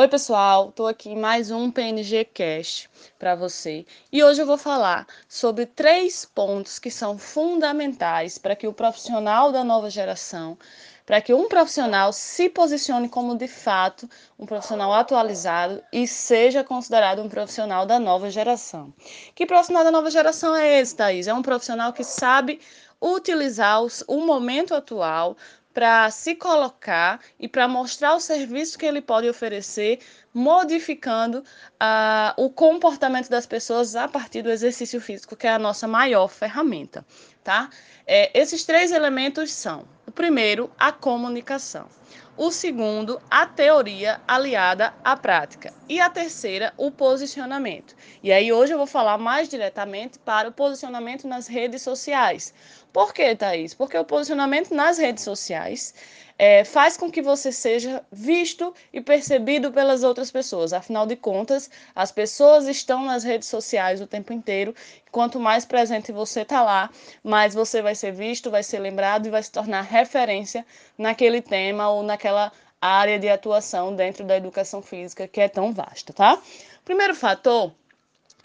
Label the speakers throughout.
Speaker 1: Oi, pessoal, estou aqui em mais um PNG Cast para você e hoje eu vou falar sobre três pontos que são fundamentais para que o profissional da nova geração, para que um profissional se posicione como de fato um profissional atualizado e seja considerado um profissional da nova geração. Que profissional da nova geração é esse, Thaís? É um profissional que sabe utilizar o momento atual para se colocar e para mostrar o serviço que ele pode oferecer, modificando uh, o comportamento das pessoas a partir do exercício físico, que é a nossa maior ferramenta, tá? É, esses três elementos são: o primeiro, a comunicação. O segundo, a teoria aliada à prática. E a terceira, o posicionamento. E aí hoje eu vou falar mais diretamente para o posicionamento nas redes sociais. Por que, Thaís? Porque o posicionamento nas redes sociais é, faz com que você seja visto e percebido pelas outras pessoas. Afinal de contas, as pessoas estão nas redes sociais o tempo inteiro. Quanto mais presente você está lá, mais você vai ser visto, vai ser lembrado e vai se tornar referência naquele tema ou naquela área de atuação dentro da educação física que é tão vasta, tá? Primeiro fator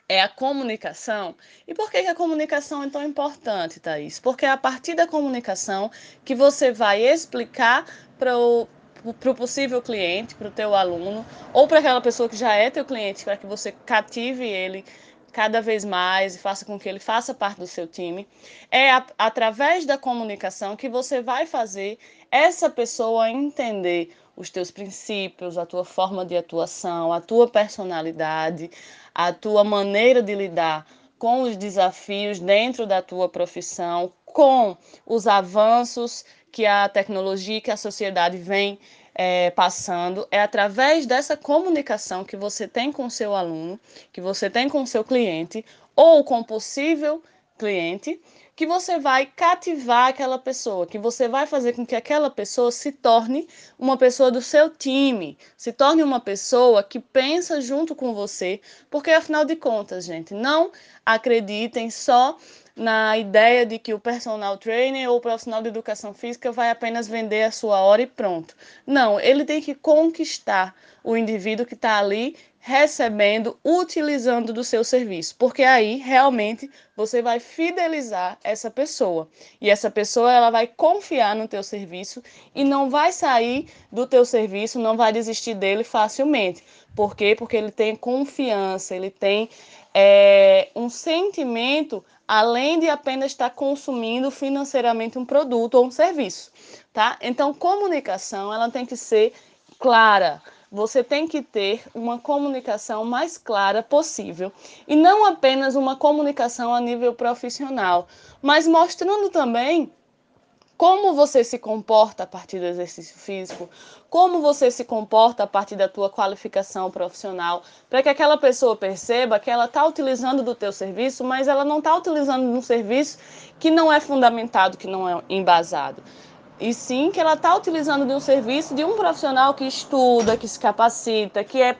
Speaker 1: é a comunicação. E por que, a comunicação é tão importante, Thaís? Porque é a partir da comunicação que você vai explicar para o para o possível cliente, para o teu aluno, ou para aquela pessoa que já é teu cliente, para que você cative ele cada vez mais e faça com que ele faça parte do seu time. É a, através da comunicação que você vai fazer essa pessoa entender os teus princípios, a tua forma de atuação, a tua personalidade, a tua maneira de lidar com os desafios dentro da tua profissão, com os avanços que a tecnologia, que a sociedade vem é, passando. É através dessa comunicação que você tem com o seu aluno, que você tem com o seu cliente, ou com possível cliente, que você vai cativar aquela pessoa, que você vai fazer com que aquela pessoa se torne uma pessoa do seu time, se torne uma pessoa que pensa junto com você, porque afinal de contas, gente, não acreditem só na ideia de que o personal trainer ou o profissional de educação física vai apenas vender a sua hora e pronto. Não, ele tem que conquistar o indivíduo que está ali recebendo, utilizando do seu serviço, porque aí realmente você vai fidelizar essa pessoa e essa pessoa ela vai confiar no teu serviço e não vai sair do teu serviço, não vai desistir dele facilmente. Por quê? Porque ele tem confiança, ele tem é, um sentimento além de apenas estar consumindo financeiramente um produto ou um serviço, tá? Então, comunicação ela tem que ser clara você tem que ter uma comunicação mais clara possível. E não apenas uma comunicação a nível profissional, mas mostrando também como você se comporta a partir do exercício físico, como você se comporta a partir da tua qualificação profissional, para que aquela pessoa perceba que ela está utilizando do teu serviço, mas ela não está utilizando um serviço que não é fundamentado, que não é embasado e sim que ela está utilizando de um serviço de um profissional que estuda, que se capacita, que é,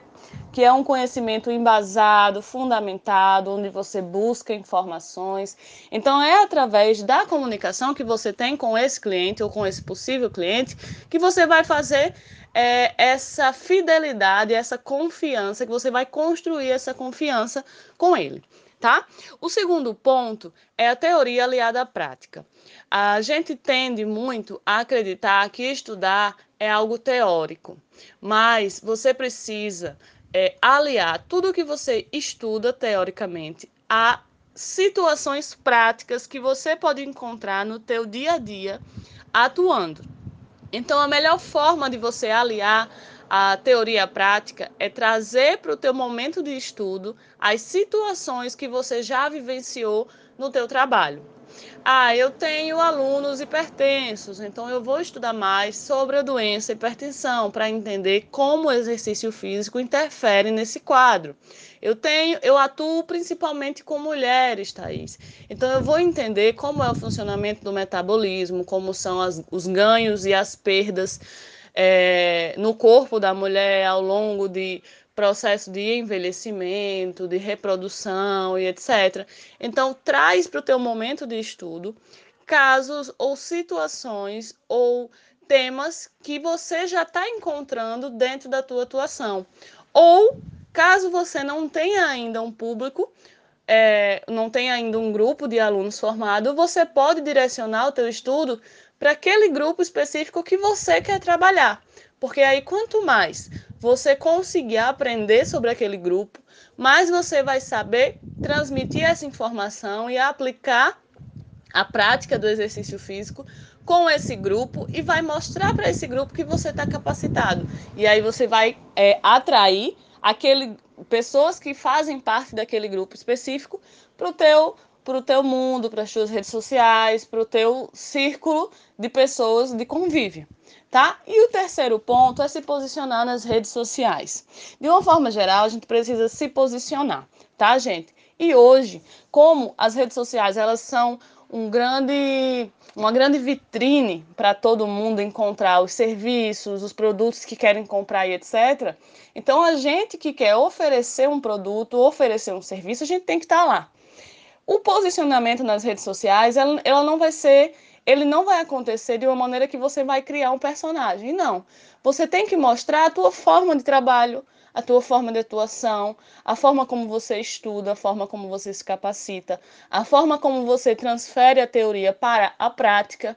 Speaker 1: que é um conhecimento embasado, fundamentado, onde você busca informações. Então, é através da comunicação que você tem com esse cliente ou com esse possível cliente que você vai fazer é, essa fidelidade, essa confiança, que você vai construir essa confiança com ele tá? O segundo ponto é a teoria aliada à prática. A gente tende muito a acreditar que estudar é algo teórico, mas você precisa é, aliar tudo o que você estuda teoricamente a situações práticas que você pode encontrar no teu dia a dia atuando. Então, a melhor forma de você aliar a teoria prática é trazer para o teu momento de estudo as situações que você já vivenciou no teu trabalho. Ah, eu tenho alunos hipertensos, então eu vou estudar mais sobre a doença hipertensão para entender como o exercício físico interfere nesse quadro. Eu tenho, eu atuo principalmente com mulheres, Thaís. Então eu vou entender como é o funcionamento do metabolismo, como são as, os ganhos e as perdas é, no corpo da mulher ao longo de processo de envelhecimento, de reprodução e etc. Então, traz para o teu momento de estudo casos ou situações ou temas que você já está encontrando dentro da tua atuação. Ou, caso você não tenha ainda um público, é, não tenha ainda um grupo de alunos formado, você pode direcionar o teu estudo para aquele grupo específico que você quer trabalhar. Porque aí, quanto mais você conseguir aprender sobre aquele grupo, mais você vai saber transmitir essa informação e aplicar a prática do exercício físico com esse grupo e vai mostrar para esse grupo que você está capacitado. E aí você vai é, atrair aquele, pessoas que fazem parte daquele grupo específico para o teu para o teu mundo, para as suas redes sociais, para o teu círculo de pessoas de convívio, tá? E o terceiro ponto é se posicionar nas redes sociais. De uma forma geral, a gente precisa se posicionar, tá, gente? E hoje, como as redes sociais elas são um grande, uma grande vitrine para todo mundo encontrar os serviços, os produtos que querem comprar e etc. Então, a gente que quer oferecer um produto, oferecer um serviço, a gente tem que estar tá lá. O posicionamento nas redes sociais, ela, ela não vai ser ele não vai acontecer de uma maneira que você vai criar um personagem. Não. Você tem que mostrar a tua forma de trabalho, a tua forma de atuação, a forma como você estuda, a forma como você se capacita, a forma como você transfere a teoria para a prática,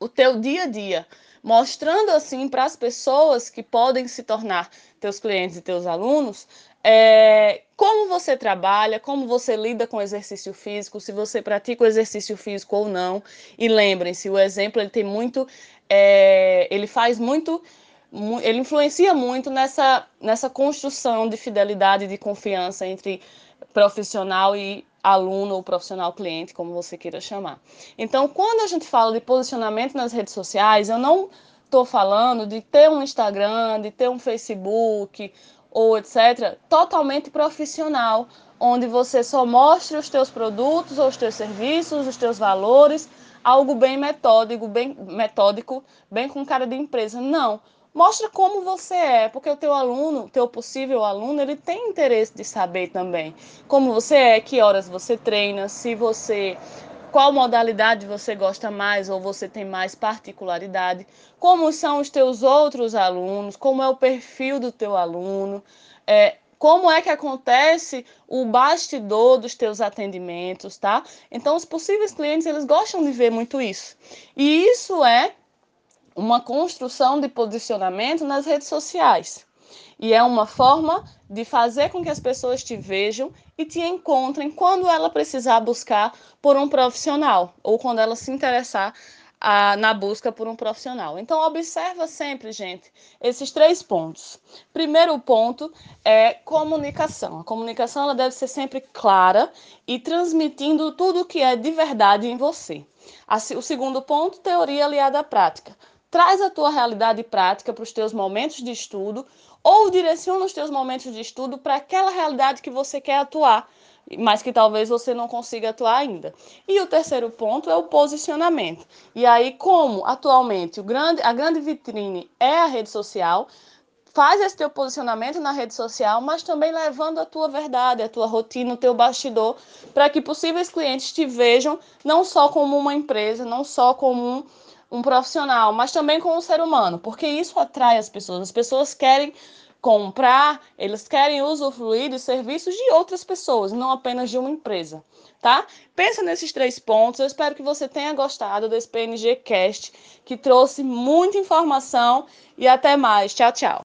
Speaker 1: o teu dia a dia, mostrando assim para as pessoas que podem se tornar teus clientes e teus alunos é, como você trabalha, como você lida com o exercício físico, se você pratica o exercício físico ou não. E lembrem-se, o exemplo ele tem muito, é, ele faz muito, ele influencia muito nessa, nessa construção de fidelidade e de confiança entre profissional e aluno ou profissional cliente, como você queira chamar. Então, quando a gente fala de posicionamento nas redes sociais, eu não estou falando de ter um Instagram, de ter um Facebook ou etc., totalmente profissional, onde você só mostre os teus produtos ou os teus serviços, os teus valores, algo bem metódico, bem metódico, bem com cara de empresa. Não. Mostra como você é, porque o teu aluno, teu possível aluno, ele tem interesse de saber também como você é, que horas você treina, se você qual modalidade você gosta mais ou você tem mais particularidade, como são os teus outros alunos, como é o perfil do teu aluno, é, como é que acontece o bastidor dos teus atendimentos, tá? Então, os possíveis clientes, eles gostam de ver muito isso. E isso é uma construção de posicionamento nas redes sociais. E é uma forma de fazer com que as pessoas te vejam e te encontrem quando ela precisar buscar por um profissional ou quando ela se interessar a, na busca por um profissional. Então, observa sempre, gente, esses três pontos. Primeiro ponto é comunicação. A comunicação ela deve ser sempre clara e transmitindo tudo o que é de verdade em você. O segundo ponto, teoria aliada à prática. Traz a tua realidade prática para os teus momentos de estudo ou direciona os teus momentos de estudo para aquela realidade que você quer atuar, mas que talvez você não consiga atuar ainda. E o terceiro ponto é o posicionamento. E aí, como atualmente o grande, a grande vitrine é a rede social, faz esse teu posicionamento na rede social, mas também levando a tua verdade, a tua rotina, o teu bastidor, para que possíveis clientes te vejam não só como uma empresa, não só como um um profissional, mas também com um ser humano, porque isso atrai as pessoas. As pessoas querem comprar, eles querem usufruir dos serviços de outras pessoas, não apenas de uma empresa, tá? Pensa nesses três pontos. Eu espero que você tenha gostado desse PNG Cast, que trouxe muita informação e até mais. Tchau, tchau.